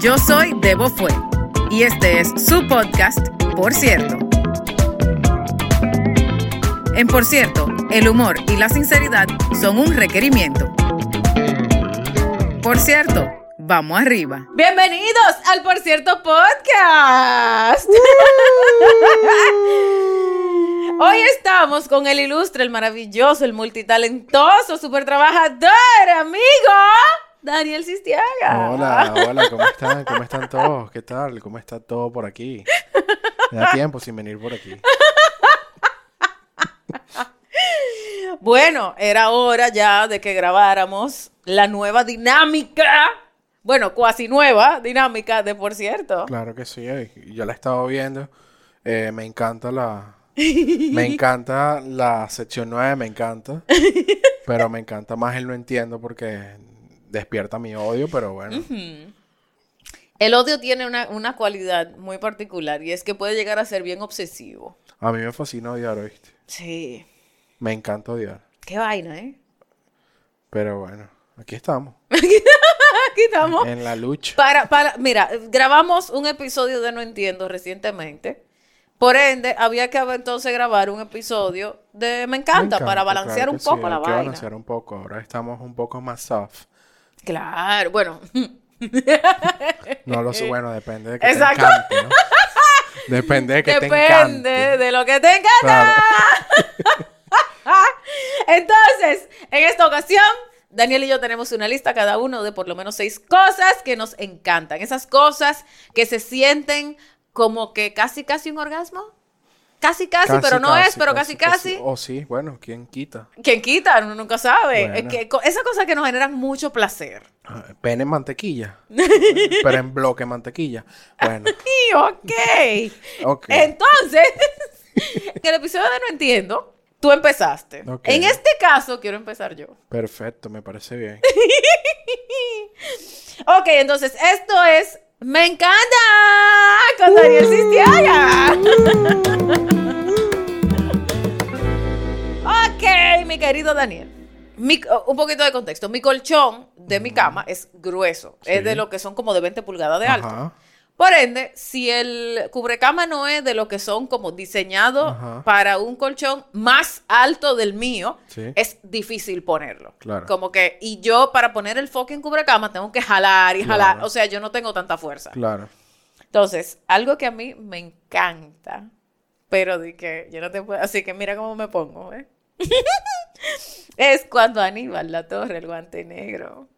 Yo soy Debo Fue y este es su podcast, Por cierto. En Por cierto, el humor y la sinceridad son un requerimiento. Por cierto, vamos arriba. Bienvenidos al Por cierto podcast. Hoy estamos con el ilustre, el maravilloso, el multitalentoso, super trabajador, amigo. Daniel Sistiaga. Hola, hola, ¿cómo están? ¿Cómo están todos? ¿Qué tal? ¿Cómo está todo por aquí? Me da tiempo sin venir por aquí. Bueno, era hora ya de que grabáramos la nueva dinámica. Bueno, cuasi nueva dinámica de por cierto. Claro que sí, eh, yo la he estado viendo. Eh, me encanta la. Me encanta la sección 9, me encanta. Pero me encanta más el no entiendo porque despierta mi odio, pero bueno. El odio tiene una, una cualidad muy particular y es que puede llegar a ser bien obsesivo. A mí me fascina odiar, ¿oíste? Sí. Me encanta odiar. Qué vaina, ¿eh? Pero bueno, aquí estamos. Aquí estamos. En la lucha. Para, para, mira, grabamos un episodio de No Entiendo recientemente. Por ende, había que entonces grabar un episodio de Me encanta, Me para balancear claro un poco sí, la hay vaina. balancear un poco. Ahora estamos un poco más soft. Claro, bueno. No lo sé, bueno, depende de que Exacto. te encante, ¿no? Depende de que te Depende de lo que te encanta. Claro. Entonces, en esta ocasión, Daniel y yo tenemos una lista cada uno de por lo menos seis cosas que nos encantan. Esas cosas que se sienten como que casi, casi un orgasmo. Casi, casi, Casi, pero no es, pero casi, casi. O sí, bueno, ¿quién quita? ¿Quién quita? Uno nunca sabe. Bueno. Es que esas cosas que nos generan mucho placer. Ah, Pene en mantequilla. pero en bloque mantequilla. Bueno, Y ok. ok. Entonces, en el episodio de No Entiendo, tú empezaste. Ok. En este caso, quiero empezar yo. Perfecto, me parece bien. Ok, entonces, esto es Me encanta con Daniel Sistiaga. Querido Daniel. Mi- oh, un poquito de contexto. Mi colchón de mi cama es grueso. Es de lo que son como de 20 pulgadas de alto. Ajá. Por ende, si el cubrecama no es de lo que son como diseñados para un colchón más alto del mío, Sí. es difícil ponerlo. Claro. Como que, y yo para poner el fucking cubrecama tengo que jalar y Claro. jalar. O sea, yo no tengo tanta fuerza. Claro. Entonces, algo que a mí me encanta, pero de que yo no te puedo, así que mira cómo me pongo, ¿eh? es cuando Aníbal La Torre, el guante negro,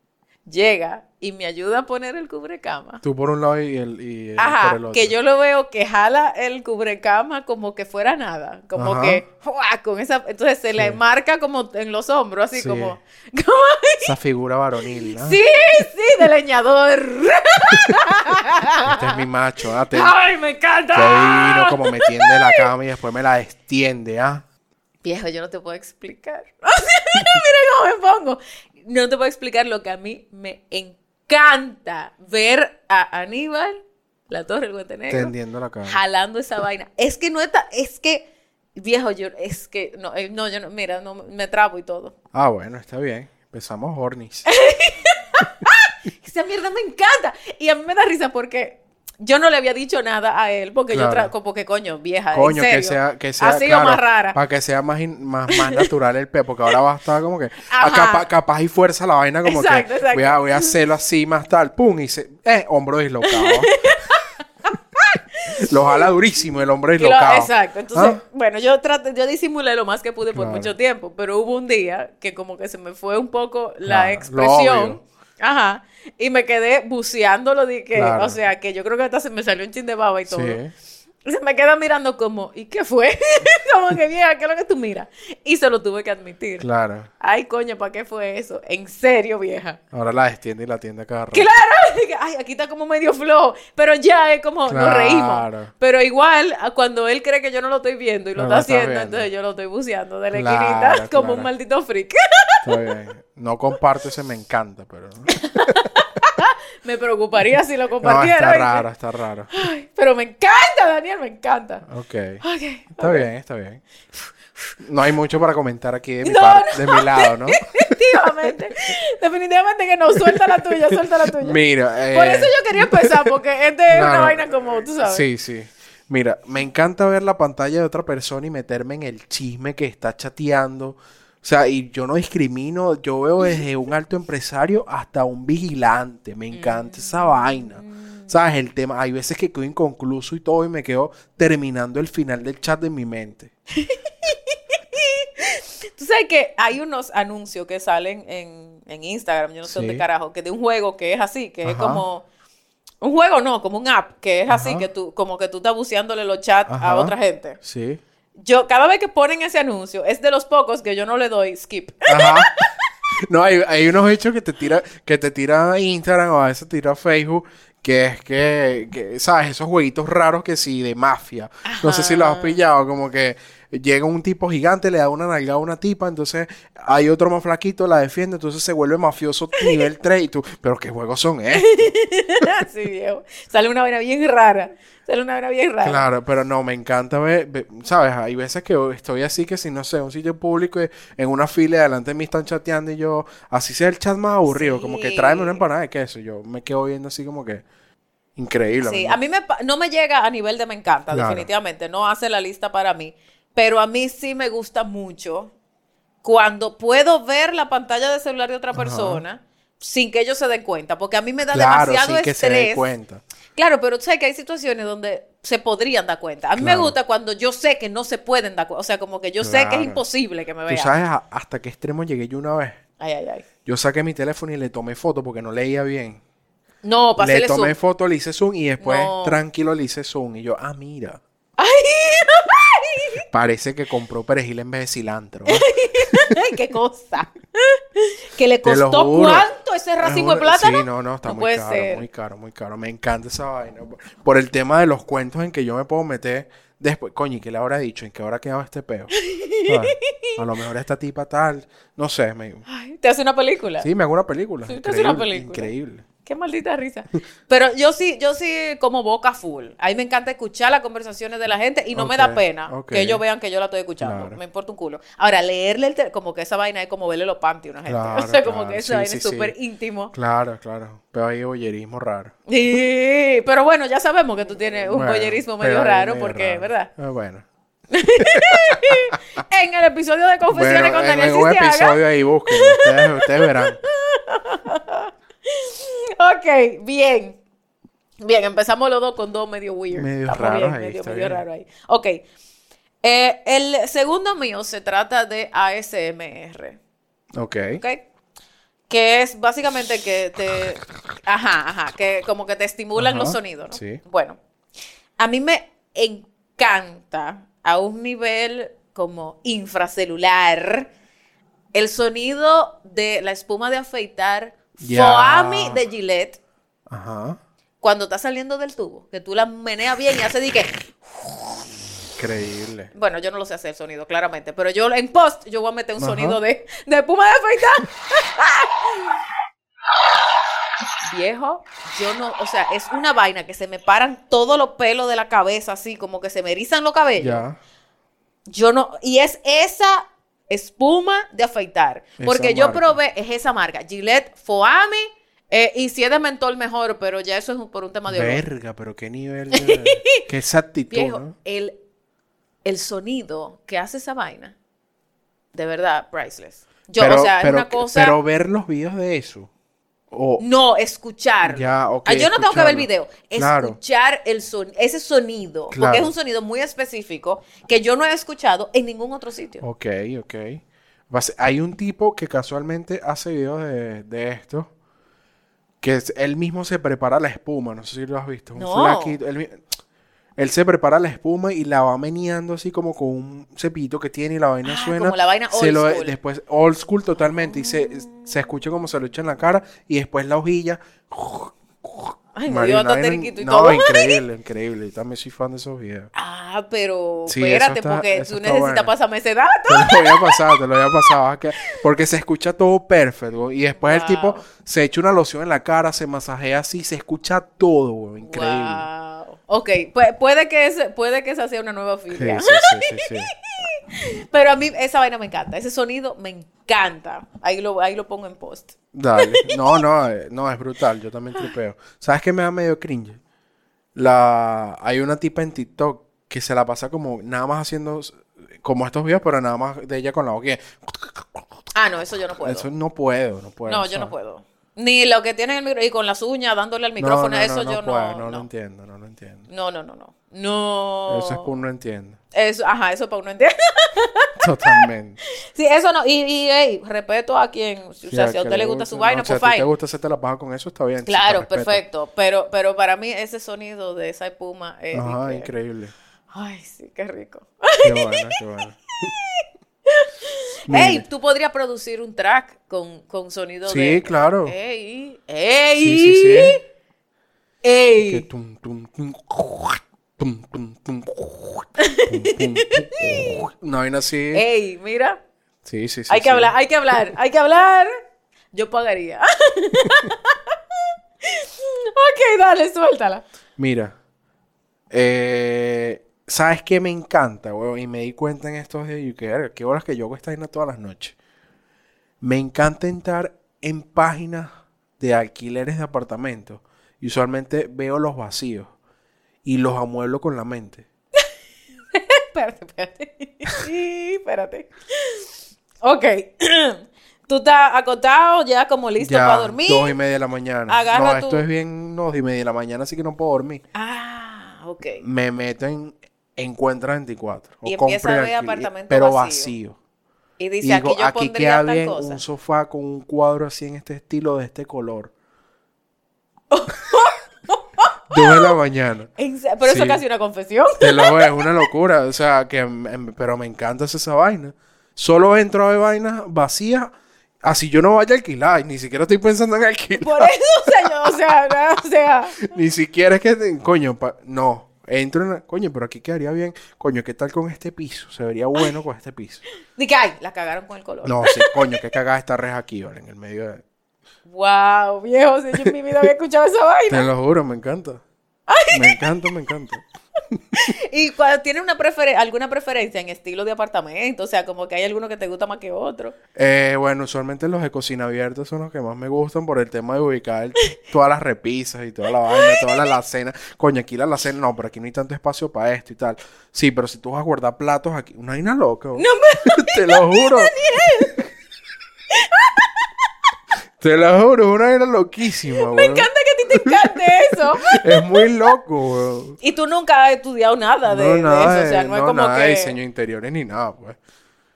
llega y me ayuda a poner el cubrecama. Tú por un lado y el, y por Ajá, el otro. que yo lo veo que jala el cubrecama como que fuera nada, como Ajá. que con esa, entonces se le marca como en los hombros, así Sí. como, como Esa figura varonil, ¿no? sí, sí, de leñador. Este es mi macho, ¿ah? Te, Ay, me encanta. que vino como me tiende la cama y después me la extiende, ¿ah? Viejo, yo no te puedo explicar. Mira cómo me pongo. No te puedo explicar lo que a mí me encanta ver a Aníbal, la torre del guante negro, Tendiendo la cama. jalando esa vaina. Es que no está, es que, viejo, yo, es que, no, eh, no, yo no, mira, no, me trabo y todo. Ah, bueno, está bien. Empezamos hornies. Esa mierda me encanta. Y a mí me da risa porque yo no le había dicho nada a él, porque yo, Claro. tra porque coño, vieja, Coño, en que sea, que sea, Así o claro, más rara. Para que sea más, in- más, más natural el pe, porque ahora va a estar como que, capa- capaz y fuerza la vaina como Exacto, que, exacto. voy a, voy a hacerlo así más tal, pum, y se, eh, hombro dislocado. lo jala durísimo el lo- dislocado. exacto. Entonces, ¿Ah? bueno, yo traté, yo disimulé lo más que pude por Claro. mucho tiempo, pero hubo un día que como que se me fue un poco la expresión. Ajá. Y me quedé buceándolo de que, Claro. o sea, que yo creo que hasta se me salió un chin de baba y todo. Sí. Se me queda mirando como, ¿y qué fue? como que vieja, ¿qué es lo que tú miras? Y se lo tuve que admitir. Claro. Ay, coño, ¿para qué fue eso? En serio, vieja. Ahora la extiende y la tiende cada rato. Claro, ay, aquí está como medio flow, pero ya es como nos Claro. reímos. Pero igual, cuando él cree que yo no lo estoy viendo y lo No está lo haciendo, viendo. entonces yo lo estoy buceando de la Claro, esquinita como un maldito freak. Está bien. No comparto ese me encanta, pero... Me preocuparía si lo No, compartiera. está ¿viste? raro, está raro. Ay, pero me encanta, Daniel, me encanta. Ok. Ok. Está bien, está bien. No hay mucho para comentar aquí de mi, No, par- no. de mi lado, ¿no? Definitivamente. Definitivamente que no. Suelta la tuya, suelta la tuya. Mira, eh, Por eso yo quería empezar, porque este es no, una no. vaina como, tú sabes. Sí, sí. Mira, me encanta ver la pantalla de otra persona y meterme en el chisme que está chateando. O sea, y yo no discrimino, yo veo desde un alto empresario hasta un vigilante. Me encanta esa vaina. ¿Sabes? El tema, hay veces que quedo inconcluso y todo y me quedo terminando el final del chat de mi mente. Tú sabes que hay unos anuncios que salen en, en Instagram, yo no sé Sí. dónde carajo, que de un juego que es así, que es como... Un juego no, como un app, que es así, que tú, como que tú estás buceándole los chats a otra gente. Sí. Yo, cada vez que ponen ese anuncio, es de los pocos que yo no le doy skip. Ajá. No, hay, hay unos hechos que te tira, que te tira Instagram o a veces tira Facebook, que es que, que, ¿sabes? Esos jueguitos raros que sí, de mafia. No sé si los has pillado, como que llega un tipo gigante, le da una nalgada a una tipa, entonces hay otro más flaquito, la defiende, entonces se vuelve mafioso nivel 3 y tú, pero ¿qué juegos son estos? sí, viejo. Sale una vaina bien rara. Sale una vaina bien rara. Claro, pero no, me encanta ver, ver- ¿sabes? Hay veces que estoy así que si no sé, un sitio público, y en una fila delante de mí están chateando y yo, así sea el chat más aburrido, como que tráeme una empanada de queso, yo me quedo viendo así como que increíble. Sí, a mí me, no me llega a nivel de me encanta, Claro. definitivamente. No hace la lista para mí. Pero a mí sí me gusta mucho cuando puedo ver la pantalla de celular de otra persona sin que ellos se den cuenta. Porque a mí me da Claro, demasiado sin que se den cuenta. Claro, pero tú sabes que hay situaciones donde se podrían dar cuenta. A mí me gusta cuando yo sé que no se pueden dar cuenta. O sea, como que yo sé que es imposible que me ¿Tú vean. sabes a- hasta qué extremo llegué yo una vez? Ay, ay, ay. Yo saqué mi teléfono y le tomé foto porque no leía bien. No, pasé le tomé zoom. foto, le hice zoom y después No. tranquilo le hice zoom. Y yo, ah, mira. Ay, Parece que compró perejil en vez de cilantro. Qué cosa. que le costó cuánto ese racimo de plátano. Sí, no, no, está No muy caro, ser. muy caro, muy caro. Me encanta esa vaina. Por el tema de los cuentos en que yo me puedo meter después. Coño, ¿y qué le habrá dicho? ¿En qué habrá quedado este peo? ¿Sabes? A lo mejor esta tipa tal. No sé, me... Ay, te hace una película. Sí, me hago una película. Sí, te hace una película. Increíble. Qué maldita risa. Pero yo sí, yo sí como boca full. A mí me encanta escuchar las conversaciones de la gente y no me da pena que ellos vean que yo la estoy escuchando. Claro. Me importa un culo. Ahora, leerle el como que esa vaina es como verle los panty a una gente. Claro, o sea, como que esa Sí, vaina sí, es sí. súper íntimo. Claro, claro. Pero hay boyerismo raro. Sí, pero bueno, ya sabemos que tú tienes un Bueno, boyerismo medio ahí raro, medio porque, raro. ¿verdad? Ah, bueno. En el episodio de Confesiones Bueno, con en Daniel algún Sistiaga. episodio ahí busquen. Ustedes, ustedes verán. Ok, bien. Bien, empezamos los dos con dos medio weird. Medio Estamos raros bien, ahí, medio, medio raro ahí. Ok. Eh, el segundo mío se trata de ASMR. Ok. ¿Ok? Que es básicamente que te. Ajá, ajá. Que como que te estimulan Ajá, los sonidos, ¿no? sí. Bueno. A mí me encanta a un nivel como infracelular el sonido de la espuma de afeitar Ya. Foami de Gillette Ajá. cuando está saliendo del tubo, que tú la meneas bien y hace di que, Increíble. bueno, yo no lo sé hacer el sonido, claramente, pero yo en post yo voy a meter un Ajá. sonido de, de espuma de afeitar. Viejo, yo no, o sea, es una vaina que se me paran todos los pelos de la cabeza, así como que se me erizan los cabellos. Ya. Yo no, y es esa espuma de afeitar. Esa Porque yo marca. probé, es esa marca, Gillette Foami, eh, y si es de mentol mejor, pero ya eso es un- por un tema de olor. Verga, pero qué nivel de... qué exactitud, Viejo, ¿no? el, el sonido que hace esa vaina, de verdad, priceless. Yo, pero, o sea, es una cosa... pero ver los videos de eso. O, No, escuchar. Ya, ok, Ah, yo no tengo que ver el video. Claro. Escuchar el son ese sonido. Porque es un sonido muy específico que yo no he escuchado en ningún otro sitio. Ok, ok. Hay un tipo que casualmente hace videos de, de esto. Que es- él mismo se prepara la espuma. No sé si lo has visto. Un No. flaquito. Él, él se prepara la espuma y la va meneando así como con un cepillito que tiene y la vaina Ah, suena. como la vaina se old lo- school. Después, old school totalmente. Y se, se escucha como se lo echa en la cara. Y después la hojilla. Ay, me dio y no, todo. increíble, increíble. Yo también soy fan de esos videos. Ah, pero Sí, espérate, está- porque tú necesitas bueno. pasarme ese dato. Te lo había pasado, te lo había pasado. que- Porque se escucha todo perfecto. Y después el tipo se echa una loción en la cara, se masajea así, se escucha todo, güey. Increíble. Wow. Ok, pu- puede que ese, puede que esa sea una nueva filia. sí, sí, sí, sí. Pero a mí esa vaina me encanta. Ese sonido me encanta. Ahí lo, ahí lo pongo en post. Dale. No, no, eh, no, es brutal. Yo también tripeo. ¿Sabes qué me da medio cringe? La... Hay una tipa en TikTok que se la pasa como nada más haciendo como estos videos, pero nada más de ella con la boquilla. Ah, no, eso yo no puedo. Eso no puedo, no puedo. no, yo no puedo. Ni lo que tiene en el micro y con las uñas dándole al micrófono, no, no, eso no, yo puedo, no. no, lo entiendo, no lo entiendo. no, no, no. No. No. Eso es que uno entiende. Eso, ajá, eso para uno entender. Totalmente. sí, eso no. Y, y hey, respeto a quien, o sea, si a usted le gusta su vaina, si a pues ti te fine. gusta hacerte la paja con eso, está bien. Claro, perfecto. Pero, pero para mí ese sonido de esa espuma es. Ajá, que- increíble. Ay, sí, qué rico. Qué bueno, qué bueno. Ey, tú podrías producir un track con, con sonido Sí, de. claro. Ey, ey. Sí, sí, sí. Ey. Que tum, tum, tum. Una vaina así. Ey, mira. Sí, sí, sí. hay que sí. hablar, hay que hablar, hay que hablar. Yo pagaría. ok, dale, suéltala. Mira. Eh, ¿Sabes qué me encanta, weón? Y me di cuenta en estos días que, qué horas que yo hago esta vaina todas las noches. Me encanta entrar en páginas de alquileres de apartamentos. Y usualmente veo los vacíos. Y los amueblo con la mente. Espérate, espérate. espérate. Ok. Tú estás acostado, ya como listo Ya, para dormir. dos y media de la mañana. Agarra no, tu- esto es bien dos y media de la mañana, así que no puedo dormir. Ah, ok. Me meto en Encuentra 24. O Y compre empieza a ver alquiler, apartamentos Pero vacío. Y Y dice, digo, aquí yo aquí pondría queda bien cosa. un sofá con un cuadro así en este estilo, de este color. Dos de la mañana. Pero eso Sí. es casi una confesión. Te lo es una locura. O sea, que em, pero me encanta esa vaina. Solo entro a ver vainas vacías. Así yo no vaya a alquilar. y Ni siquiera estoy pensando en alquilar. Por eso, o yo, o sea, no, o sea. Ni siquiera es que, coño, pa- no. Entro en la- coño, pero aquí quedaría bien. Coño, ¿qué tal con este piso? Se vería bueno con este piso. Ni que, ay, la cagaron con el color. No, sí, coño, qué cagada esta reja aquí, ¿vale? En el medio de... Wow, viejo, si yo en mi vida había escuchado esa Te vaina. lo juro, me encanta. Me encanta, me encanta. Y cuando una preferen- alguna preferencia en estilo de apartamento, o sea, como que hay alguno que te gusta más que otro. Eh, bueno, usualmente los de cocina abierta son los que más me gustan por el tema de ubicar todas las repisas y toda la vaina, toda la alacena. Coño, aquí la alacena, no, pero aquí no hay tanto espacio para esto y tal. Sí, pero si tú vas a guardar platos aquí, una vaina loca. No me Te lo juro. Te lo juro, una vaina loquísima, Me encanta que a ti te encante eso. Es muy loco. Y tú nunca has estudiado nada de, no, de eso, o sea, de- no, es no, como nada de que... diseño interiores ni nada, pues.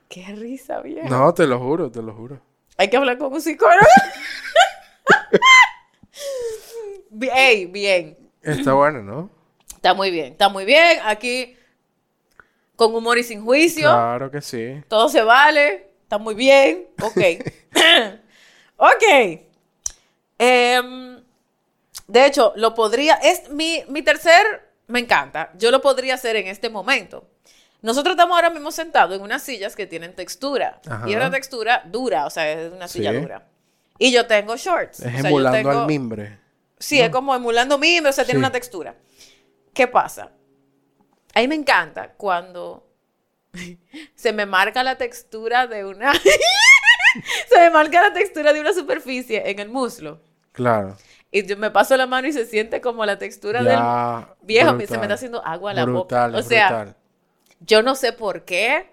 Qué risa, viejo. No, te lo juro, te lo juro. Hay que hablar con un psicólogo. Ey, bien. Está bueno, ¿no? Está muy bien, está muy bien. Aquí, con humor y sin juicio. Claro que sí. Todo se vale. Está muy bien. Ok. ok. Em, de hecho, lo podría. Es mi, mi tercer. Me encanta. Yo lo podría hacer en este momento. Nosotros estamos ahora mismo sentados en unas sillas que tienen textura. Ajá. Y es una textura dura, o sea, es una silla Sí. dura. Y yo tengo shorts. Es o sea, yo emulando tengo- al mimbre. Sí, es como emulando mimbre, o sea, tiene una textura. ¿Qué pasa? A mí me encanta cuando se me marca la textura de una... se me marca la textura de una superficie en el muslo. Claro. Y yo me paso la mano y se siente como la textura del... Viejo, brutal. se me está haciendo agua a la brutal, boca. O sea, brutal. yo no sé por qué.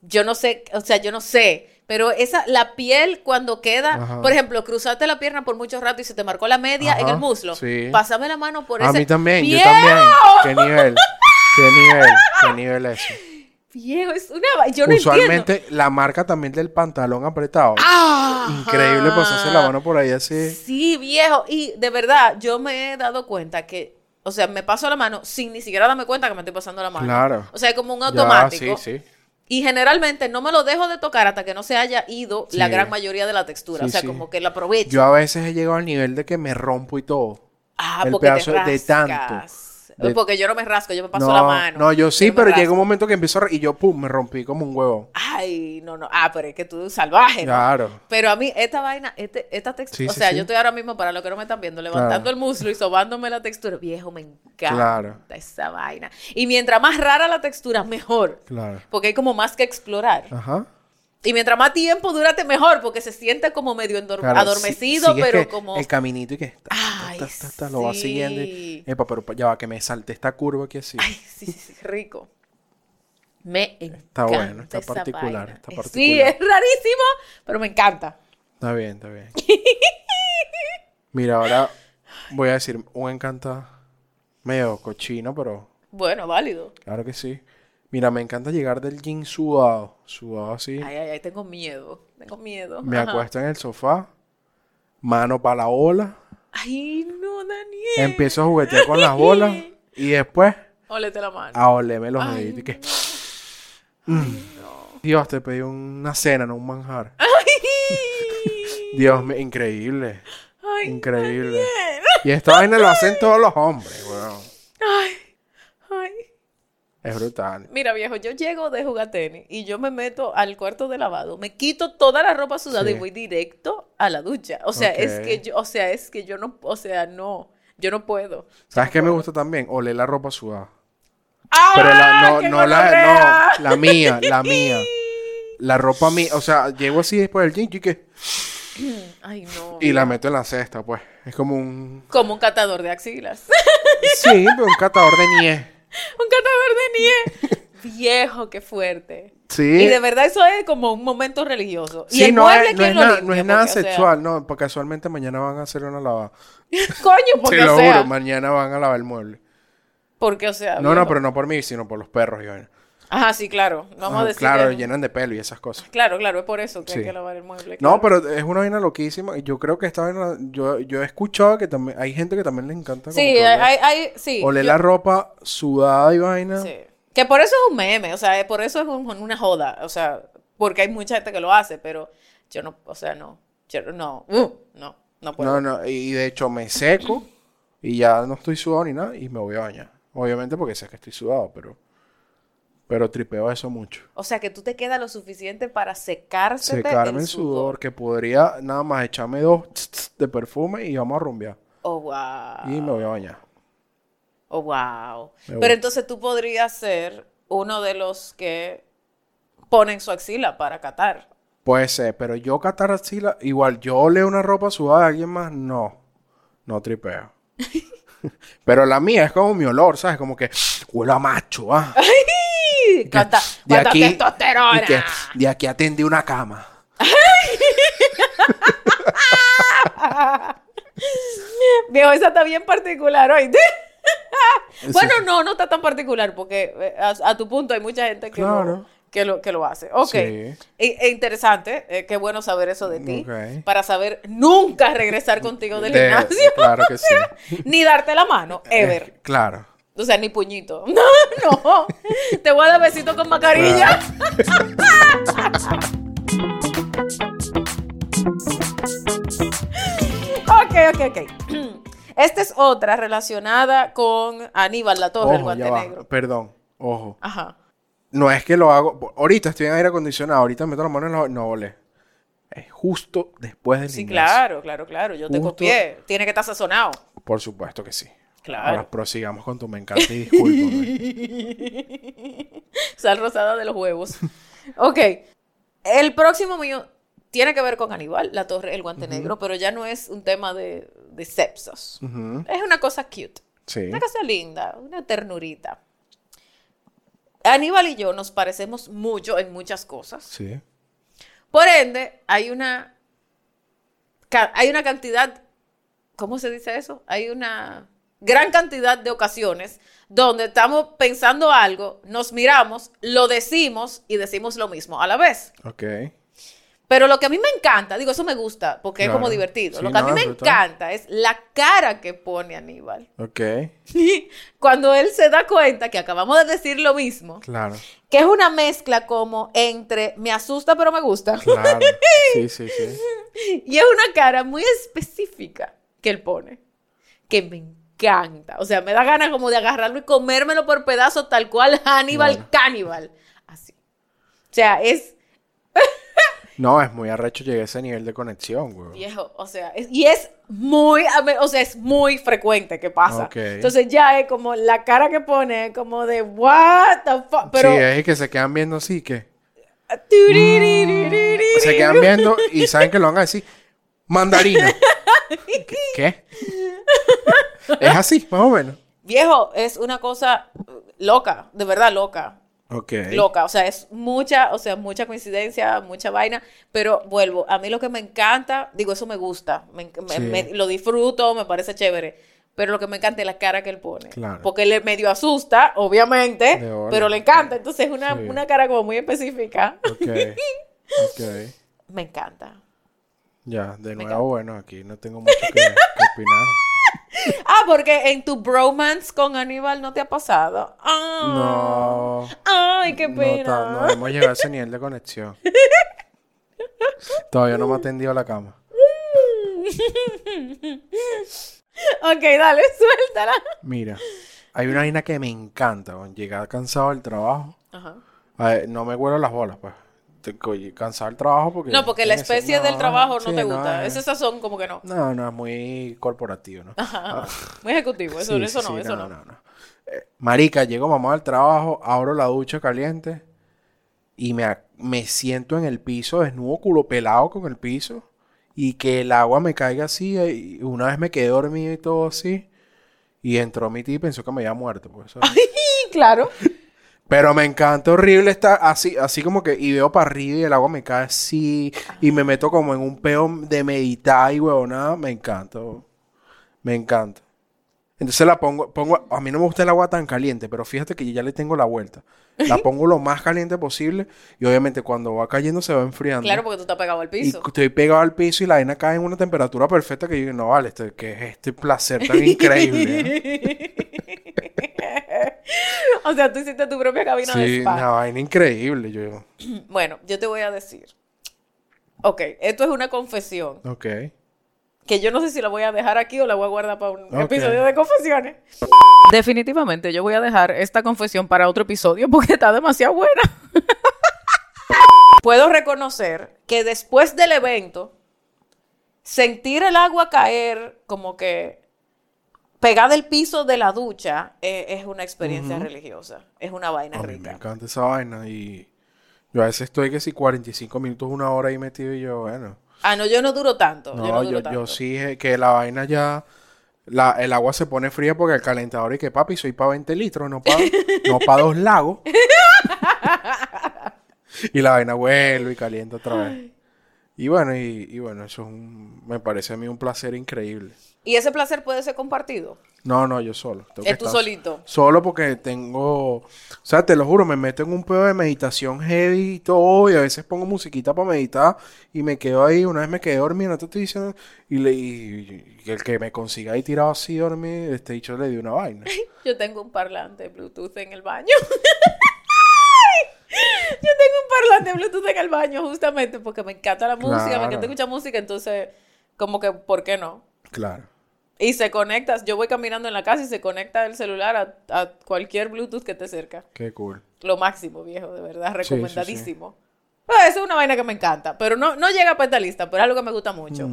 Yo no sé, o sea, yo no sé. Pero esa, la piel cuando queda, Ajá. por ejemplo, cruzaste la pierna por mucho rato y se te marcó la media en el muslo. sí. Pásame la mano por A ese. mí también, yo también. ¿Qué nivel? ¿Qué nivel? ¿Qué nivel es? Viejo, es una. Yo no entiendo. Usualmente la marca también del pantalón apretado. ¡Ah! Increíble pasarse la mano por ahí así. Sí, viejo. Y de verdad, yo me he dado cuenta que. O sea, me paso la mano sin ni siquiera darme cuenta que me estoy pasando la mano. Claro. O sea, es como un Ya, automático. sí, sí. Y generalmente no me lo dejo de tocar hasta que no se haya ido la gran mayoría de la textura. Sí, o sea, sí. como que lo aprovecho. Yo a veces he llegado al nivel de que me rompo y todo. ah, el porque te pedazo de rascas. tanto. De- Porque yo no me rasco, yo me paso no, la mano. no, yo sí, pero llega un momento que empiezo a... Y yo, pum, me rompí como un huevo. Ay, no, no. Ah, pero es que tú salvaje. ¿no? Claro. Pero a mí, esta vaina, este, esta textura, Sí, o sí, sea, sí. yo estoy ahora mismo, para los que no me están viendo, levantando Claro. el muslo y sobándome la textura. Viejo, me encanta Claro. esa vaina. Y mientras más rara la textura, mejor. Claro. Porque hay como más que explorar. Ajá. Y mientras más tiempo durate, mejor, porque se siente como medio Claro, adormecido, si- pero que como... El caminito y que... ta, ta, Ay, ta, ta, lo va sí. siguiendo. y- Epa, pero ya va, que me salte esta curva aquí así. Ay, sí, sí, sí, rico. Me encanta. bueno, está esa particular, está Sí, particular. es rarísimo, pero me encanta. Está bien, está bien. Mira, ahora voy a decir un encanta medio cochino, pero Bueno, válido. claro que sí. Mira, me encanta llegar del gym sudado, sudado así. Ay, ay, ay, tengo miedo. Tengo miedo. Me Ajá. acuesto en el sofá, mano para la ola, Ay, no, Daniel. empiezo a juguetear con las bolas y después Ólete la mano. a olerme los Ay, deditos y que... Mm. Dios, te pedí una cena, no un manjar. Ay. Dios, me- increíble. Ay, Increíble. Daniel. Y esta vaina lo hacen todos los hombres, weón. Es brutal. Mira, viejo, yo llego de jugar tenis y yo me meto al cuarto de lavado, me quito toda la ropa sudada Sí. y voy directo a la ducha. O sea, es que yo, o sea, es que yo no, o sea, no, yo no puedo. ¿Sabes qué me gusta también? Oler la ropa sudada. ¡Ah! Pero la, no, ¡Qué no la, no, la mía, la mía. La ropa mía, o sea, llego así después del gym y que... Ay, no. Y la meto en la cesta, pues. Es como un... Como un catador de axilas. Sí, pero un catador de nieve. Un catador de nieve. Viejo, qué fuerte. Sí. Y de verdad eso es como un momento religioso. y Sí, el no mueble, es, no ¿quién es, limpia? no es nada Porque, o sea, sexual, no, porque casualmente mañana van a hacer una lavada. coño, porque Te lo o sea, juro, mañana van a lavar el mueble. porque o sea, No, no, viejo. pero no por mí, sino por los perros y. Ajá, sí, claro. Vamos a decir claro, que- llenan de pelo y esas cosas. Claro, claro, es por eso que hay que lavar el mueble. No, pero es una vaina loquísima. Y yo creo que esta vaina, yo, yo he escuchado que también hay gente que también le encanta Sí, hay, hay, hay- sí. oler yo- la ropa sudada y vaina. sí. Que por eso es un meme, o sea, por eso es un- una joda, o sea, porque hay mucha gente que lo hace, pero yo no, o sea, no, yo no, uh, no, no puedo. No, no, y de hecho me seco y ya no estoy sudado ni nada y me voy a bañar. Obviamente porque sé que estoy sudado, pero pero tripeo eso mucho. O sea, que tú te quedas lo suficiente para secarse Secarme el sudor, que podría nada más echarme dos tss, tss de perfume y vamos a rumbear. Oh, wow. Y me voy a bañar. Oh, wow. Me Pero entonces tú podrías ser uno de los que ponen su axila para catar. Puede ser, pero yo catar axila, igual yo leo una ropa sudada de alguien más, no. No tripeo. pero la mía es como mi olor, ¿sabes? Como que huele a macho, ¿ah? ¡Ay! Cuánta, de cuánta aquí, testosterona. de aquí atendí una cama. Viejo, esa está bien particular hoy. Bueno, no, no está tan particular porque eh, a, a tu punto hay mucha gente que, Claro. lo, que, lo, que lo hace. Ok. Sí. E- e interesante, eh, qué bueno saber eso de ti. Para saber nunca regresar contigo del De- gimnasio. Claro que sí. Ni darte la mano, ever. Eh, claro. O sea, ni puñito. No, no. Te voy a dar besito con mascarilla. ok, ok, ok. Esta es otra relacionada con Aníbal La Torre, el Ojo, ya guante va. negro. Perdón, ojo. Ajá. No es que lo hago. Ahorita estoy en aire acondicionado, ahorita meto la mano en la. No, ole. Es justo después del Sí, gimnasio. claro, claro, claro. Yo te Justo- copié. Tiene que estar sazonado. Por supuesto que sí. Claro. Ahora prosigamos con tu me encanta y discúlpame. Sal rosada de los huevos. Ok. El próximo mío tiene que ver con Aníbal, la torre, el guante negro, pero ya no es un tema de, de sepsos. Es una cosa cute. Sí. Una cosa linda, una ternurita. Aníbal y yo nos parecemos mucho en muchas cosas. Sí. Por ende, hay una, hay una cantidad, ¿cómo se dice eso? Hay una gran cantidad de ocasiones donde estamos pensando algo, nos miramos, lo decimos y decimos lo mismo a la vez. Ok. Pero lo que a mí me encanta, digo, eso me gusta porque es como divertido. Sí, lo que a mí me brutal. encanta es la cara que pone Aníbal. Ok. Cuando él se da cuenta que acabamos de decir lo mismo, Claro. que es una mezcla como entre me asusta pero me gusta. Claro. Sí, sí, sí. Y es una cara muy específica que él pone, que me encanta. O sea, me da ganas como de agarrarlo y comérmelo por pedazos tal cual Hannibal. Cannibal. Así. O sea, es No, es muy arrecho llegué a ese nivel de conexión, güey. viejo, o sea, es- y es muy, o sea, es muy frecuente que pasa. Entonces ya es como la cara que pone, como de what the fuck, pero Sí, es que se quedan viendo así que. Tuririririririri. Se quedan viendo y saben que lo van a decir. Mandarina. ¿Qué? Es así, más o menos. Viejo, es una cosa loca, de verdad loca. Ok. Loca, o sea, es mucha, o sea, mucha coincidencia, mucha vaina, pero vuelvo, a mí lo que me encanta, digo, eso me gusta, me, me- Sí. me- lo disfruto, me parece chévere, pero lo que me encanta es la cara que él pone, Claro. porque le medio asusta, obviamente, pero le encanta, entonces es una, Sí. una cara como muy específica, Ok. Ok. me encanta. Ya, de nuevo, bueno, aquí no tengo mucho que, que opinar. Ah, porque en tu bromance con Aníbal no te ha pasado. Ah. No. Ay, qué No, pena. ta- no hemos llegado a ese nivel de conexión. Todavía no me ha atendido a la cama. ok, dale, suéltala. Mira, hay una vaina que me encanta. Llegar cansado del trabajo. Ajá. A ver, no me huelo las bolas, pues. Te- oye, Cansado del trabajo porque... No, porque la especie del no, trabajo no sí, te gusta. es- Ese sazón como que no. No, no, es muy corporativo, ¿no? Ajá. Muy ejecutivo. Eso, Sí, eso no, sí, eso no. Eh, marica, llego mamá al trabajo, abro la ducha caliente y me, me siento en el piso, desnudo, culo pelado con el piso y que el agua me caiga así. eh, Y una vez me quedé dormido y todo así. Y entró mi tía y pensó que me había muerto. Pues, claro. Pero me encanta horrible estar así, así como que, y veo para arriba y el agua me cae así, y me meto como en un peo de meditar y huevonada, me encanta, me encanta. Entonces la pongo, pongo, a mí no me gusta el agua tan caliente, pero fíjate que yo ya le tengo la vuelta. La pongo lo más caliente posible, y obviamente cuando va cayendo se va enfriando. Claro, porque tú estás pegado al Y piso. estoy pegado al piso y la vaina cae en una temperatura perfecta que yo digo, no vale, este, que es este placer tan increíble. o sea, tú hiciste tu propia cabina de sí, spa. una vaina increíble. Yo, Bueno, yo te voy a decir. Ok, esto es una confesión. ok. Que yo no sé si la voy a dejar aquí o la voy a guardar para un episodio de confesiones. Definitivamente, yo voy a dejar esta confesión para otro episodio porque está demasiado buena. Puedo reconocer que después del evento, sentir el agua caer como que pegada al piso de la ducha eh, es una experiencia religiosa. Es una vaina A mí me rica. encanta esa vaina y yo a veces estoy que si 45 minutos, una hora ahí metido y yo, bueno. Ah, no, yo no duro tanto. No, yo no yo, duro yo, tanto. sí eh, que la vaina ya, la, el agua se pone fría porque el calentador y que papi, soy para 20 litros, no para no pa dos lagos. y la vaina vuelve y calienta otra vez. Y bueno, y, y bueno, eso es un- me parece a mí un placer increíble. Y ese placer puede ser compartido. No, no, yo solo. Tengo Es tú solito. Solo porque tengo, o sea, te lo juro, me meto en un pedo de meditación heavy y todo, y a veces pongo musiquita para meditar y me quedo ahí, una vez me quedé dormido, no te estoy diciendo, y, le, y, y el que me consiga ahí tirado así dormido, este dicho le dio una vaina. Yo tengo un parlante Bluetooth en el baño. Yo tengo un parlante Bluetooth en el baño justamente porque me encanta la música, me encanta escuchar música, entonces como que, ¿por qué no? Claro. Y se conecta, yo voy caminando en la casa y se conecta el celular a, a cualquier Bluetooth que te cerca. Qué cool. Lo máximo, viejo, de verdad, Sí, sí, sí. recomendadísimo. Ah, Eso es una vaina que me encanta, pero no, no llega para esta lista, pero es algo que me gusta mucho.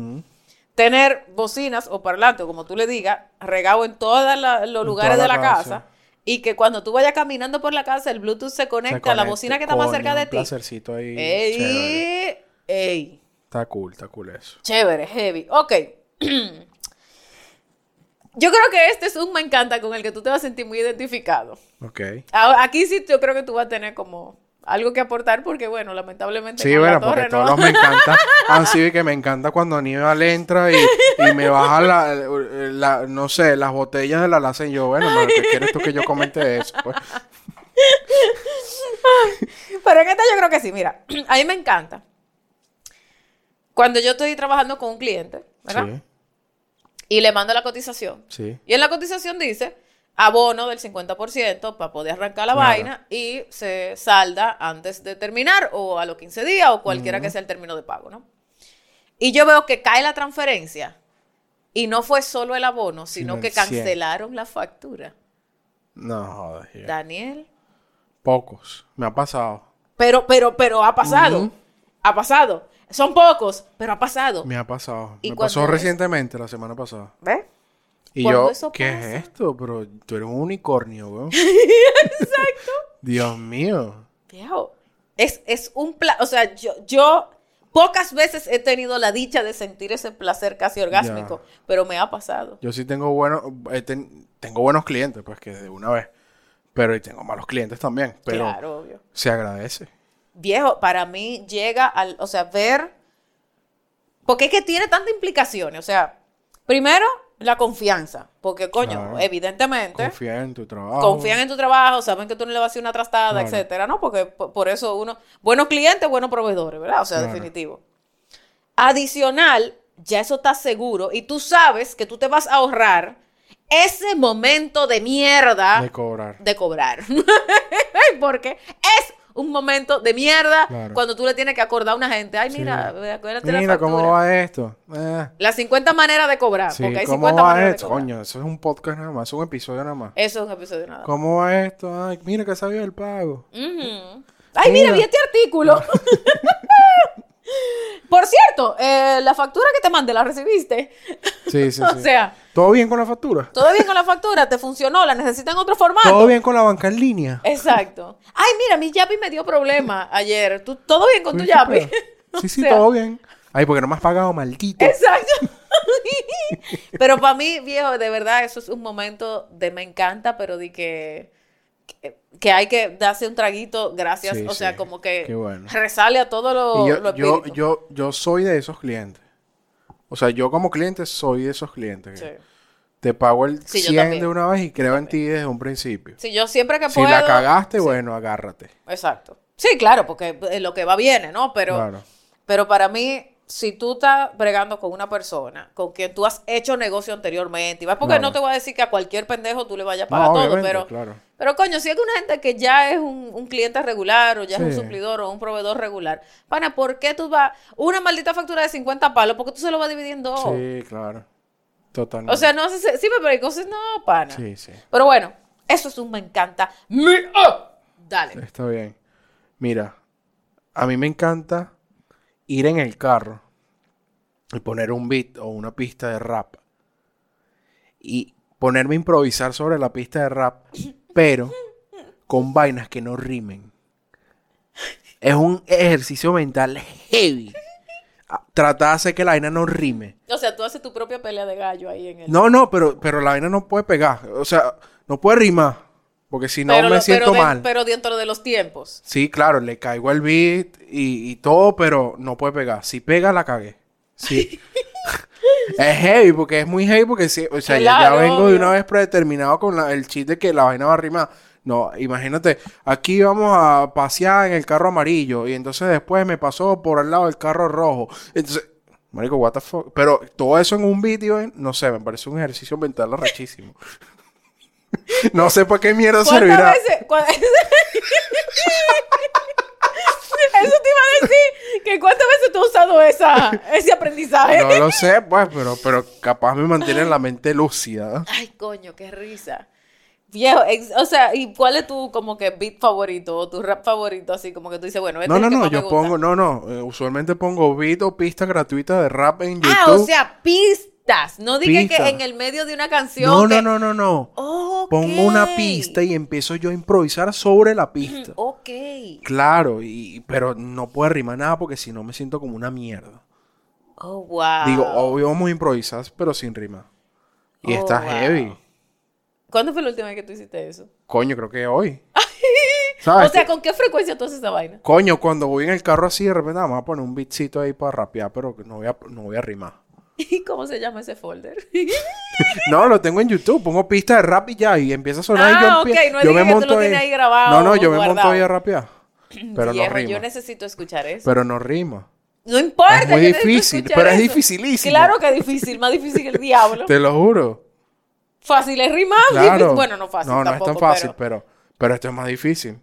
Tener bocinas o parlantes, o como tú le digas, regado en todos los lugares toda de la casa. casa. Y que cuando tú vayas caminando por la casa, el Bluetooth se conecta Se a la bocina que está más cerca de ti. placercito ahí. ¡Ey! ¡Ey! Está cool, está cool eso. Chévere, heavy. Ok. Yo creo que este es un me encanta con el que tú te vas a sentir muy identificado. Ok. Ahora, Aquí sí yo creo que tú vas a tener como algo que aportar porque, bueno, lamentablemente Sí, bueno, porque torre todos no. los me encanta han sido y que me encanta cuando Aníbal entra y, y me baja la, la- no sé, las botellas de la alacena. Y yo, bueno, pero ¿qué quieres tú que yo comente eso? Pues, Pero en esta yo creo que sí, mira, a mí me encanta. Cuando yo estoy trabajando con un cliente, ¿verdad? sí, Y le mando la cotización. sí. Y en la cotización dice abono del 50% para poder arrancar la Claro. vaina y se salda antes de terminar o a los 15 días o cualquiera que sea el término de pago, ¿no? Y yo veo que cae la transferencia Y no fue solo el abono, sino que el 100. cancelaron la factura. No, joder. Daniel. Pocos. Me ha pasado. Pero, pero, pero ha pasado. Ha pasado. Son pocos, pero ha pasado. Me ha pasado. ¿Y Me pasó es? recientemente, la semana pasada. ¿Ves? Y ¿Cuándo yo, eso ¿qué pasa? es esto? Pero tú eres un unicornio, weón. Exacto. Dios mío. Viejo, es, es un placer, o sea, yo, yo pocas veces he tenido la dicha de sentir ese placer casi orgásmico, pero me ha pasado. Yo sí tengo buenos, ten- tengo buenos clientes, pues que de una vez. Pero y tengo malos clientes también. Pero Claro, obvio. se agradece. Viejo, para mí llega al, o sea, ver, porque es que tiene tantas implicaciones, o sea, primero, la confianza, porque coño, Claro. evidentemente, Confía en tu trabajo. confían en tu trabajo, saben que tú no le vas a hacer una trastada, Claro. etcétera, ¿no? Porque po- por eso uno, buenos clientes, buenos proveedores, ¿verdad? O sea, Claro. definitivo. Adicional, ya eso está seguro y tú sabes que tú te vas a ahorrar ese momento de mierda de cobrar. de cobrar. Porque es un momento de mierda Claro. cuando tú le tienes que acordar a una gente, ay, Sí. mira, acuérdate la Mira factura. cómo va esto. Eh, Las 50 maneras de cobrar, sí, porque hay ¿cómo 50 va maneras de esto? cobrar. Coño, eso es un podcast nada más, es un episodio nada más. Eso es un episodio nada. ¿Cómo va esto? Ay, mira que sabía el pago. Ay, mira, Mira. vi este artículo. Por cierto, eh, la factura que te mandé, ¿la recibiste? Sí, sí, o sí. sea, ¿Todo bien con la factura? todo bien con la factura, te funcionó, la necesitan en otro formato. ¿Todo bien con la banca en línea? Exacto. Ay, mira, mi Yapi me dio problema ayer. ¿Tú, ¿Todo bien con tu Yapi? Sí, sí, O sea, todo bien. Ay, porque no me has pagado, maldito. Exacto. pero para mí, viejo, de verdad, eso es un momento de me encanta, pero de que, que, hay que darse un traguito, gracias. Sí, o sea, sí. como que bueno. resale a todo lo, yo, lo yo, yo, yo soy de esos clientes. O sea, yo como cliente soy de esos clientes. Sí. Te pago el Sí, yo 100 también. de una vez y creo en ti desde un principio. Sí, yo siempre que Si puedo. la cagaste, bueno, agárrate. Exacto. Sí, claro, porque eh, lo que va viene, ¿no? Pero, Claro. pero para mí, si tú estás bregando con una persona con quien tú has hecho negocio anteriormente, y vas porque Claro. no te voy a decir que a cualquier pendejo tú le vayas a No, pagar todo, pero, claro. pero coño, si es una gente que ya es un, un cliente regular o ya es un suplidor o un proveedor regular, pana, ¿por qué tú vas una maldita factura de 50 palos? Porque tú se lo vas dividiendo. Sí, claro. Totalmente. O sea, no sé, sí, pero hay cosas, no, pana. Sí, sí. Pero bueno, eso es un me encanta. Me- ¡Ah! Dale. Está bien. Mira, a mí me encanta ir en el carro y poner un beat o una pista de rap y ponerme a improvisar sobre la pista de rap, pero con vainas que no rimen. Es un ejercicio mental heavy. Ah, Tratar de hacer que la vaina no rime. O sea, tú haces tu propia pelea de gallo ahí en el... No, no, pero, pero la vaina no puede pegar. O sea, no puede rimar. Porque si no pero, me siento pero mal. pero dentro de los tiempos. Sí, claro, le caigo el beat y, y todo, pero no puede pegar. Si pega, la cagué. Sí. es heavy, porque es muy heavy, porque sí, o sea, ya- vengo de una vez predeterminado con la- el chiste que la vaina va a rimar. No, imagínate, aquí vamos a pasear en el carro amarillo y entonces después me pasó por al lado del carro rojo. Entonces, marico, what the fuck. Pero todo eso en un vídeo, no sé, me parece un ejercicio mental arrechísimo. no sé para qué mierda ¿Cuántas servirá. veces? Eso te iba a decir. Que ¿Cuántas veces tú has usado esa, ese aprendizaje? No lo sé, pues, pero, pero capaz me mantiene la mente lúcida. Ay, coño, qué risa. Viejo, ex- o sea, ¿y cuál es tu como que beat favorito o tu rap favorito? Así como que tú dices, bueno, este No, es no, el que no, yo pongo, no, no, eh, usualmente pongo beat o pista gratuita de rap en YouTube. Ah, o sea, pistas. No dije Pista. que en el medio de una canción. no, que- no, no, no, no. Pongo una pista y empiezo yo a improvisar sobre la pista. Ok. Claro, y, pero no puede rimar nada porque si no me siento como una mierda. Oh, wow. Digo, obvio vamos a improvisar, pero sin rima. Y Oh, está wow. heavy. ¿Cuándo fue la última vez que tú hiciste eso? Coño, creo que hoy. ¿Sabes? O sea, ¿con qué frecuencia tú haces esa vaina? Coño, cuando voy en el carro así, de repente vamos a poner un beatcito ahí para rapear, pero no voy a, no voy a rimar. ¿Y cómo se llama ese folder? No, lo tengo en YouTube, pongo pista de rap y ya, y empieza a sonar y yo, Ah, ok, no es yo de me que tú lo tienes ahí grabado, No, no, yo me monto ahí a rapear. Pero Viejo, no rima. Yo necesito escuchar eso. Pero no rima. no importa. es muy difícil, pero es dificilísimo. Claro que es difícil, más difícil que el diablo. Te lo juro. Fácil es rimar, Claro. Bueno, no fácil No, no tampoco, es tan fácil, pero- pero, pero esto es más difícil.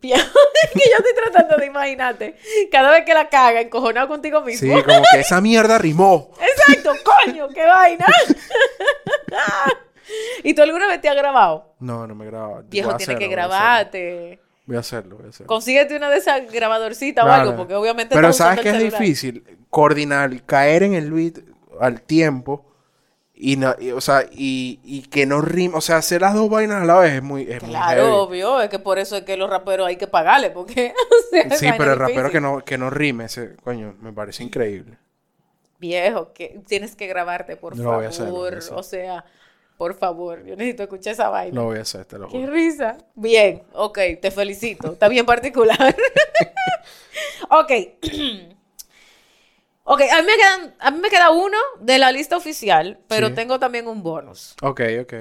Viejo, es que yo estoy tratando de imaginarte. Cada vez que la caga, encojonado contigo Sí, mismo. como que esa mierda rimó. Exacto, coño, qué vaina. ¿Y tú alguna vez te has grabado? No, no me grababa. Viejo, Voy a tienes que grabarte. Voy a hacerlo, voy a hacerlo. Consíguete una de esas grabadorcitas o algo, porque obviamente Pero sabes que es celular. difícil coordinar, caer en el beat al tiempo y, no- y, o sea, y, y que no rime, o sea, hacer las dos vainas a la vez es muy, es muy Claro, heavy. obvio, es que por eso es que los raperos hay que pagarle, porque o sea, Sí, pero el rapero difícil. que no, que no rime, ese, coño, me parece increíble. Viejo, que tienes que grabarte, por Lo voy a hacer, lo voy a favor. hacer. O sea, por favor, yo necesito escuchar esa vaina. Lo voy a hacer, te lo Qué juro. risa. Bien, ok, te felicito. Está bien particular. ok. ok, a mí, me quedan, a mí me queda uno de la lista oficial, pero Sí. tengo también un bonus. Ok, ok.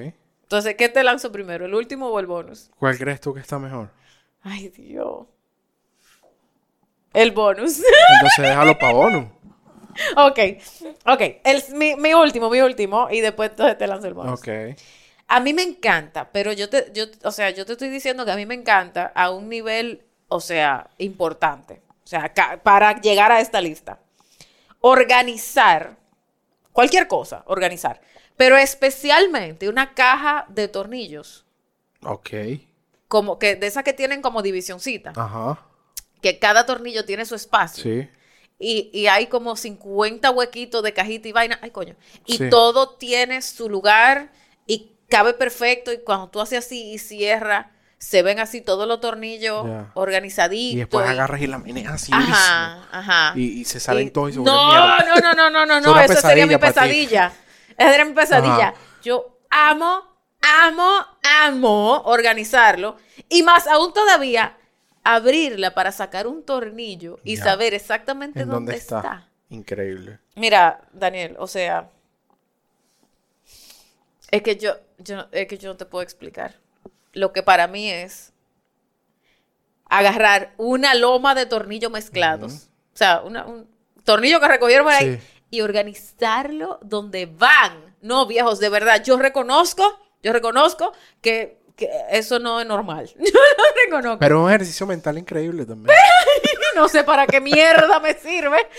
Entonces, ¿qué te lanzo primero? ¿El último o el bonus? ¿Cuál crees tú que está mejor? Ay, Dios. El bonus. Entonces déjalo para bonus. ok, ok. El, mi, mi último, mi último. Y después entonces te lanzo el bonus. Ok. A mí me encanta, pero yo te, yo, o sea, yo te estoy diciendo que a mí me encanta a un nivel, o sea, importante. O sea, para llegar a esta lista. Organizar cualquier cosa, organizar. Pero especialmente una caja de tornillos, Ok. como que de esas que tienen como divisioncita, Ajá. que cada tornillo tiene su espacio. Sí. Y, y hay como 50 huequitos de cajita y vaina. Ay, coño. Y Sí. todo tiene su lugar y cabe perfecto. Y cuando tú haces así y cierras, se ven así todos los tornillos organizaditos. Y después agarras y la meneas así durísimo. Ajá, ajá. Y, y se salen Y- todos y se no, mierda. no, no, no, no, no, no. Eso sería mi pesadilla. Esa sería mi pesadilla. Ajá. Yo amo, amo, amo organizarlo. Y más aún todavía, abrirla para sacar un tornillo y saber exactamente ¿En dónde dónde está? está. Increíble. Mira, Daniel, o sea, es que yo, yo, es que yo no te puedo explicar. Lo que para mí es agarrar una loma de tornillos mezclados, o sea, una- un tornillo que recogieron por ahí Sí. y organizarlo donde van. No, viejos, de verdad, yo reconozco, yo reconozco que, que eso no es normal. Yo lo reconozco. Pero es un ejercicio mental increíble también. No sé para qué mierda me sirve.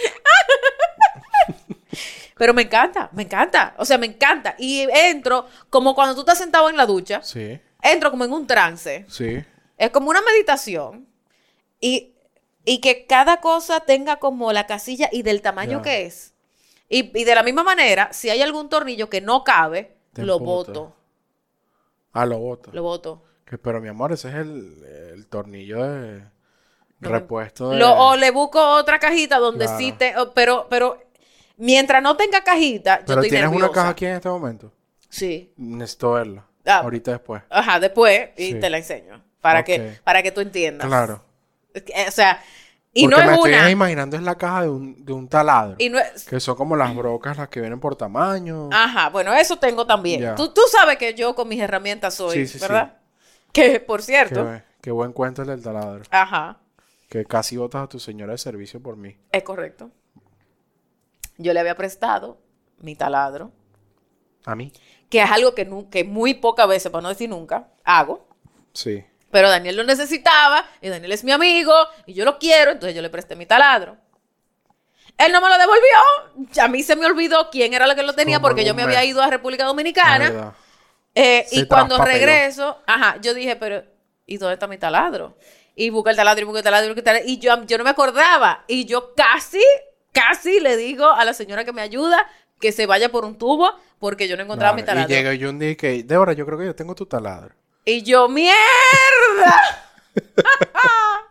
Pero me encanta, me encanta. O sea, me encanta. Y entro como cuando tú estás sentado en la ducha. Sí, Entro como en un trance. sí. Es como una meditación. Y, y que cada cosa tenga como la casilla y del tamaño que es. Y, y de la misma manera, si hay algún tornillo que no cabe, Te lo boto. Ah, lo boto. Lo boto. Que, pero mi amor, ese es el, el tornillo de repuesto de... Lo- o le busco otra cajita donde Claro. sí te. Pero, pero mientras no tenga cajita, yo Pero estoy tienes una caja aquí en este momento. Sí. Necesito verla. Ah. Ahorita después. Ajá, después y Sí. te la enseño. Para, que, para que tú entiendas. Claro. O sea, y Porque no me es estoy una. imaginando es la caja de un, de un taladro. Y no es. Que son como las brocas las que vienen por tamaño. Ajá, bueno, eso tengo también. Tú, tú sabes que yo con mis herramientas soy, Sí, sí, sí. ¿verdad? Que, por cierto. qué buen cuento el del taladro. Ajá, Que casi botas a tu señora de servicio por mí. es correcto. Yo le había prestado mi taladro, ¿A mí? Que es algo que, que muy pocas veces, para no decir nunca, hago. Sí. Pero Daniel lo necesitaba y Daniel es mi amigo y yo lo quiero, entonces yo le presté mi taladro. Él no me lo devolvió. A mí se me olvidó quién era la que lo tenía porque yo me había ido a República Dominicana. verdad. Eh, y cuando regreso, ajá, yo dije, pero ¿y dónde está mi taladro? Y busca el taladro y busca el taladro y busca el taladro. Y yo, yo no me acordaba. Y yo casi, casi le digo a la señora que me ayuda que se vaya por un tubo porque yo no encontraba mi taladro. Y llegué yo un día que, Débora, yo creo que yo tengo tu taladro. Y yo, ¡mierda!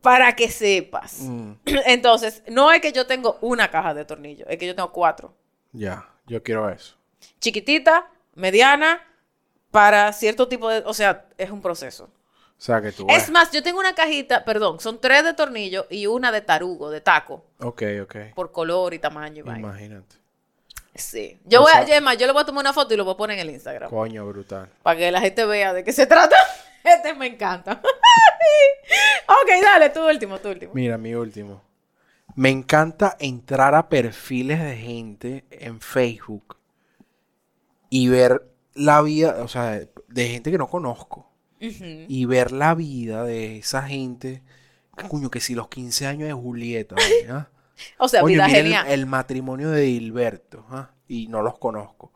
Para que sepas. Mm, Entonces, no es que yo tengo una caja de tornillos, es que yo tengo cuatro. ya, yo quiero eso. Chiquitita, mediana, para cierto tipo de... O sea, es un proceso. O sea, que tú Es más, yo tengo una cajita, perdón, son tres de tornillo y una de tarugo, de taco, Ok, ok. por color y tamaño y. Imagínate. Sí. Yo O voy a, sea- es más, yo le voy a tomar una foto y lo voy a poner en el Instagram. Coño, brutal. Para que la gente vea de qué se trata. Este me encanta. ok, dale, tu último, tu último. Mira, mi último. Me encanta entrar a perfiles de gente en Facebook y ver la vida, o sea, de gente que no conozco. Y ver la vida de esa gente. Coño, que si los 15 años de Julieta. ¿ah? O sea, Coño, vida el, genial. el matrimonio de Hilberto, ¿ah? y no los conozco.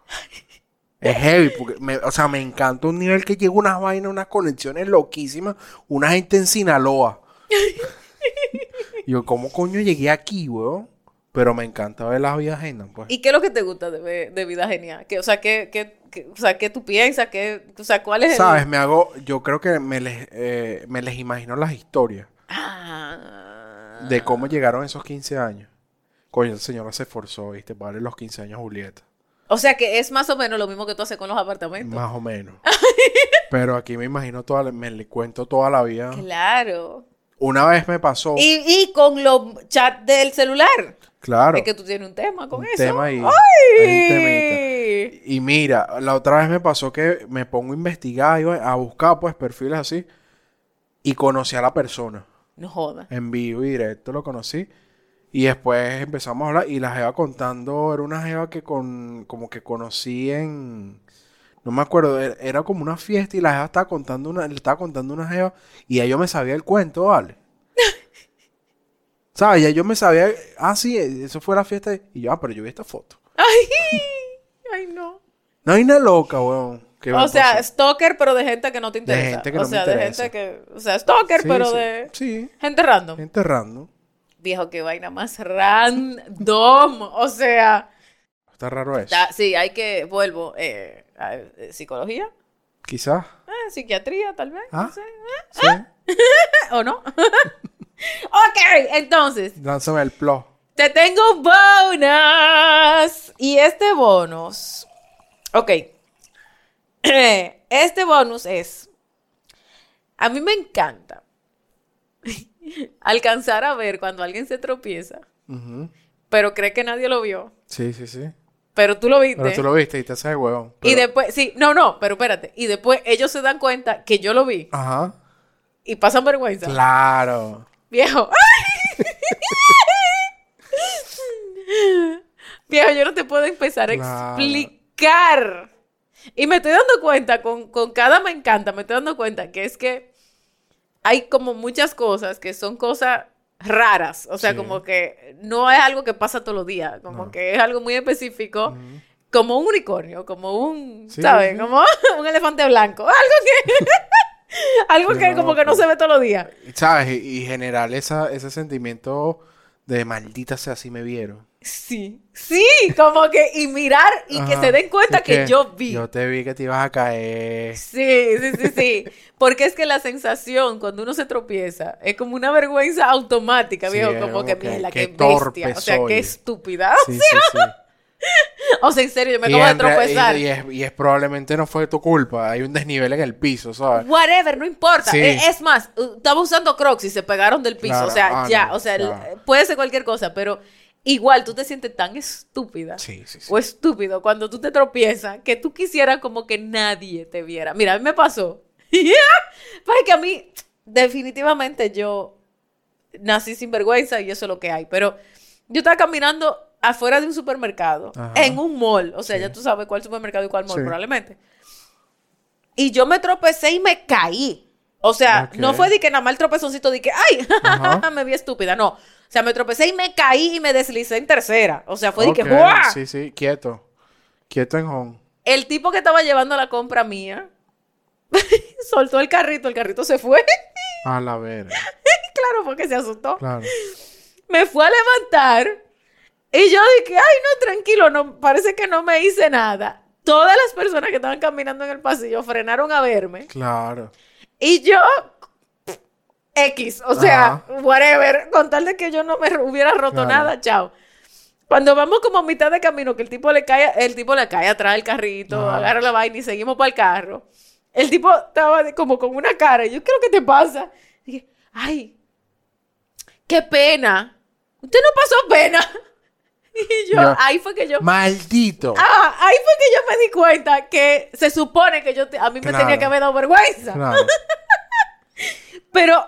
Es heavy, porque, me- o sea, me encanta un nivel que llega unas vainas, unas conexiones loquísimas, una gente en Sinaloa. Yo, ¿cómo coño llegué aquí, weón? Pero me encanta ver las vidas ajenas, pues. ¿Y qué es lo que te gusta de, ver- de vida genial? ¿Qué, o sea, ¿qué, qué, qué- o sea, ¿qué tú piensas? ¿Qué, o sea, ¿cuál es el...? ¿Sabes? Me hago, yo creo que me les, eh, me les imagino las historias Ah. de cómo llegaron esos 15 años. Coño, el señor se esforzó, ¿viste? Darle los 15 años Julieta. O sea, que es más o menos lo mismo que tú haces con los apartamentos. Más o menos. Pero aquí me imagino toda, la- me le cuento toda la vida. Claro. Una vez me pasó, Y, y con los chats del celular. Claro, Es que tú tienes un tema con un eso. tema ahí. ¡Ay! Y mira, la otra vez me pasó que me pongo a investigar, iba a buscar pues perfiles así y conocí a la persona. No jodas. En vivo y directo lo conocí. Y después empezamos a hablar y la jeva contando, era una jeva que con, como que conocí en, no me acuerdo, era, era como una fiesta y la jeva estaba contando una, le estaba contando una jeva y ya yo me sabía el cuento, ¿vale? ¿Sabes? Ya yo me sabía, ah, sí, eso fue la fiesta y yo, ah, pero yo vi esta foto. Ay, ay, no. No hay una loca, weón. me O sea, stalker, pero de gente que no te interesa. gente que o no me sea, de interesa. gente que. O sea, stalker, Sí, pero sí, de. Sí, Gente random. enterrando. Viejo, qué vaina más random. O sea. Está raro eso. sí, hay que. Vuelvo. Eh, a- eh, psicología. Quizás. eh, psiquiatría, tal vez. Ah. No sé. ¿eh? Sí. ¿O no? ok, entonces. Lánzame el plot. Te tengo un bonus. Y este bonus. Ok. Este bonus es. A mí me encanta alcanzar a ver cuando alguien se tropieza, pero cree que nadie lo vio. Sí, sí, sí. Pero tú lo viste. Pero tú lo viste y te haces huevón. Y Pero- después, sí, no, no, pero espérate. Y después ellos se dan cuenta que yo lo vi Ajá. y pasan vergüenza. Claro. Viejo. Viejo, yo no te puedo empezar a Claro. explicar. Y me estoy dando cuenta, con, con cada me encanta, me estoy dando cuenta que es que hay como muchas cosas que son cosas raras. O sea, Sí. como que no es algo que pasa todos los días. Como No. que es algo muy específico. Como un unicornio, como un, Sí, ¿sabes? sí. Como un elefante blanco. Algo que... algo que no, como que no pero- se ve todos los días. ¿Sabes? Y, y generar esa, ese sentimiento de maldita sea, así me vieron. Sí, sí, como que, y mirar y que se den cuenta que, yo vi. Yo te vi que te ibas a caer. Sí, sí, sí, sí. Porque es que la sensación cuando uno se tropieza es como una vergüenza automática, viejo, como como que que- mierda, qué torpe bestia. O sea, soy. qué estúpida. Sí, sí, sí. O sea, en serio, yo me Y acabo de tropezar. Y, y es, y es probablemente no fue tu culpa. Hay un desnivel en el piso, ¿sabes? Whatever, no importa. Sí. Eh, Es más, estaba usando crocs y se pegaron del piso. Claro. O sea, Ah, ya, no, o sea, claro. puede ser cualquier cosa, pero igual tú te sientes tan estúpida. Sí, sí, sí. o estúpido cuando tú te tropiezas que tú quisieras como que nadie te viera. Mira, a mí me pasó. Pues que a mí, definitivamente yo nací sin vergüenza y eso es lo que hay. Pero yo estaba caminando afuera de un supermercado, Ajá. en un mall. O sea, Sí. ya tú sabes cuál supermercado y cuál mall, Sí. probablemente. Y yo me tropecé y me caí. O sea, no fue de que nada más el tropezoncito de que, ay, me vi estúpida. No. O sea, me tropecé y me caí y me deslicé en tercera. O sea, fue de que, ¡guau! Sí, sí, quieto. Quieto en home. El tipo que estaba llevando la compra mía soltó el carrito, el carrito se fue. A la verga. claro, porque se asustó. Claro. Me fue a levantar y yo dije, ay, no, tranquilo, no, parece que no me hice nada. Todas las personas que estaban caminando en el pasillo frenaron a verme Claro. y yo X, o sea, Ajá. whatever, con tal de que yo no me hubiera roto Claro. nada, chao. Cuando vamos como a mitad de camino, que el tipo le cae, el tipo le cae atrás del carrito, Ajá. agarra la vaina y seguimos para el carro. El tipo estaba como con una cara, y yo, ¿qué es lo que te pasa? dije, ay, qué pena. Usted no pasó pena. Y yo, Yo- ahí fue que yo, Maldito. ah, ahí fue que yo me di cuenta que se supone que yo, te- a mí me Claro. tenía que haber dado vergüenza. Claro. Pero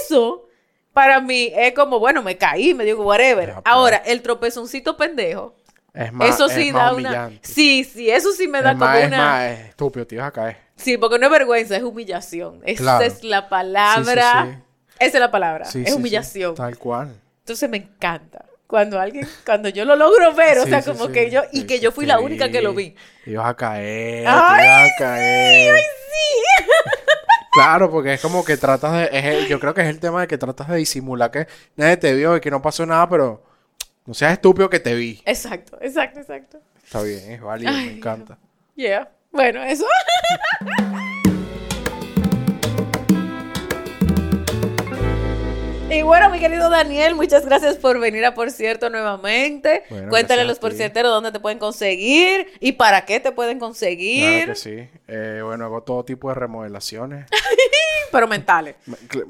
eso para mí es como, bueno, me caí, me digo, whatever. Ya, pues. Ahora, el tropezoncito pendejo. Es más, eso es sí más da una. Sí, sí, eso sí me da es como más, es una. más, es estúpido, te ibas a caer. Sí, porque no es vergüenza, es humillación. Esa Claro. es la palabra. Sí, sí, sí. Esa es la palabra. Es humillación. Tal cual. Entonces me encanta. Cuando alguien, cuando yo lo logro ver, o Sí, sea, sí, como sí. que yo, y que yo fui la única que lo vi. Ibas a caer, Ay, ibas a caer. Sí. Claro, porque es como que tratas de... es el- yo creo que es el tema de que tratas de disimular que nadie te vio y que no pasó nada, pero no seas estúpido que te vi. Exacto, exacto, exacto. Está bien, es válido, Ay, me encanta. Yeah. Bueno, eso. Y bueno, mi querido Daniel, muchas gracias por venir a Por Cierto nuevamente. Bueno, Cuéntale a los por cierteros dónde te pueden conseguir y para qué te pueden conseguir. Claro que sí. Eh, bueno, hago todo tipo de remodelaciones. Pero mentales.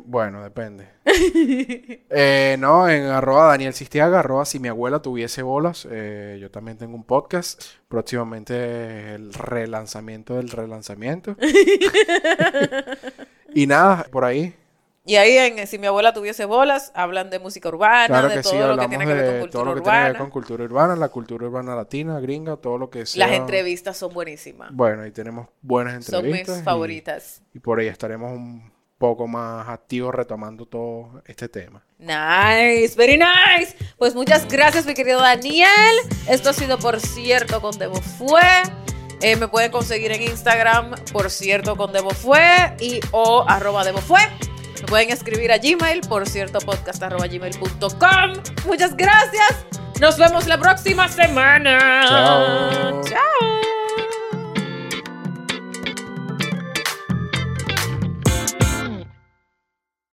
Bueno, depende. Eh, no, en arroba Daniel Sistiaga, arroba si mi abuela tuviese bolas. Eh, yo también tengo un podcast. Próximamente el relanzamiento del relanzamiento. y nada, por ahí. Y ahí en Si mi abuela tuviese bolas, hablan de música urbana, Claro de que todo sí, lo que tiene que ver con cultura todo lo que urbana. tiene que ver con cultura urbana, la cultura urbana latina, gringa, todo lo que sea. Las entrevistas son buenísimas. Bueno, ahí tenemos buenas Son entrevistas. mis y- favoritas. Y, por ahí estaremos un poco más activos retomando todo este tema. Nice, very nice. Pues muchas gracias, mi querido Daniel. Esto ha sido, por cierto, con Debo Fue. Eh, me pueden conseguir en Instagram, por cierto, con Debo Fue y o arroba Debo Fue. Me pueden escribir a Gmail, por cierto, podcast arroba gmail.com. Muchas gracias. Nos vemos la próxima semana. Chao. Chao.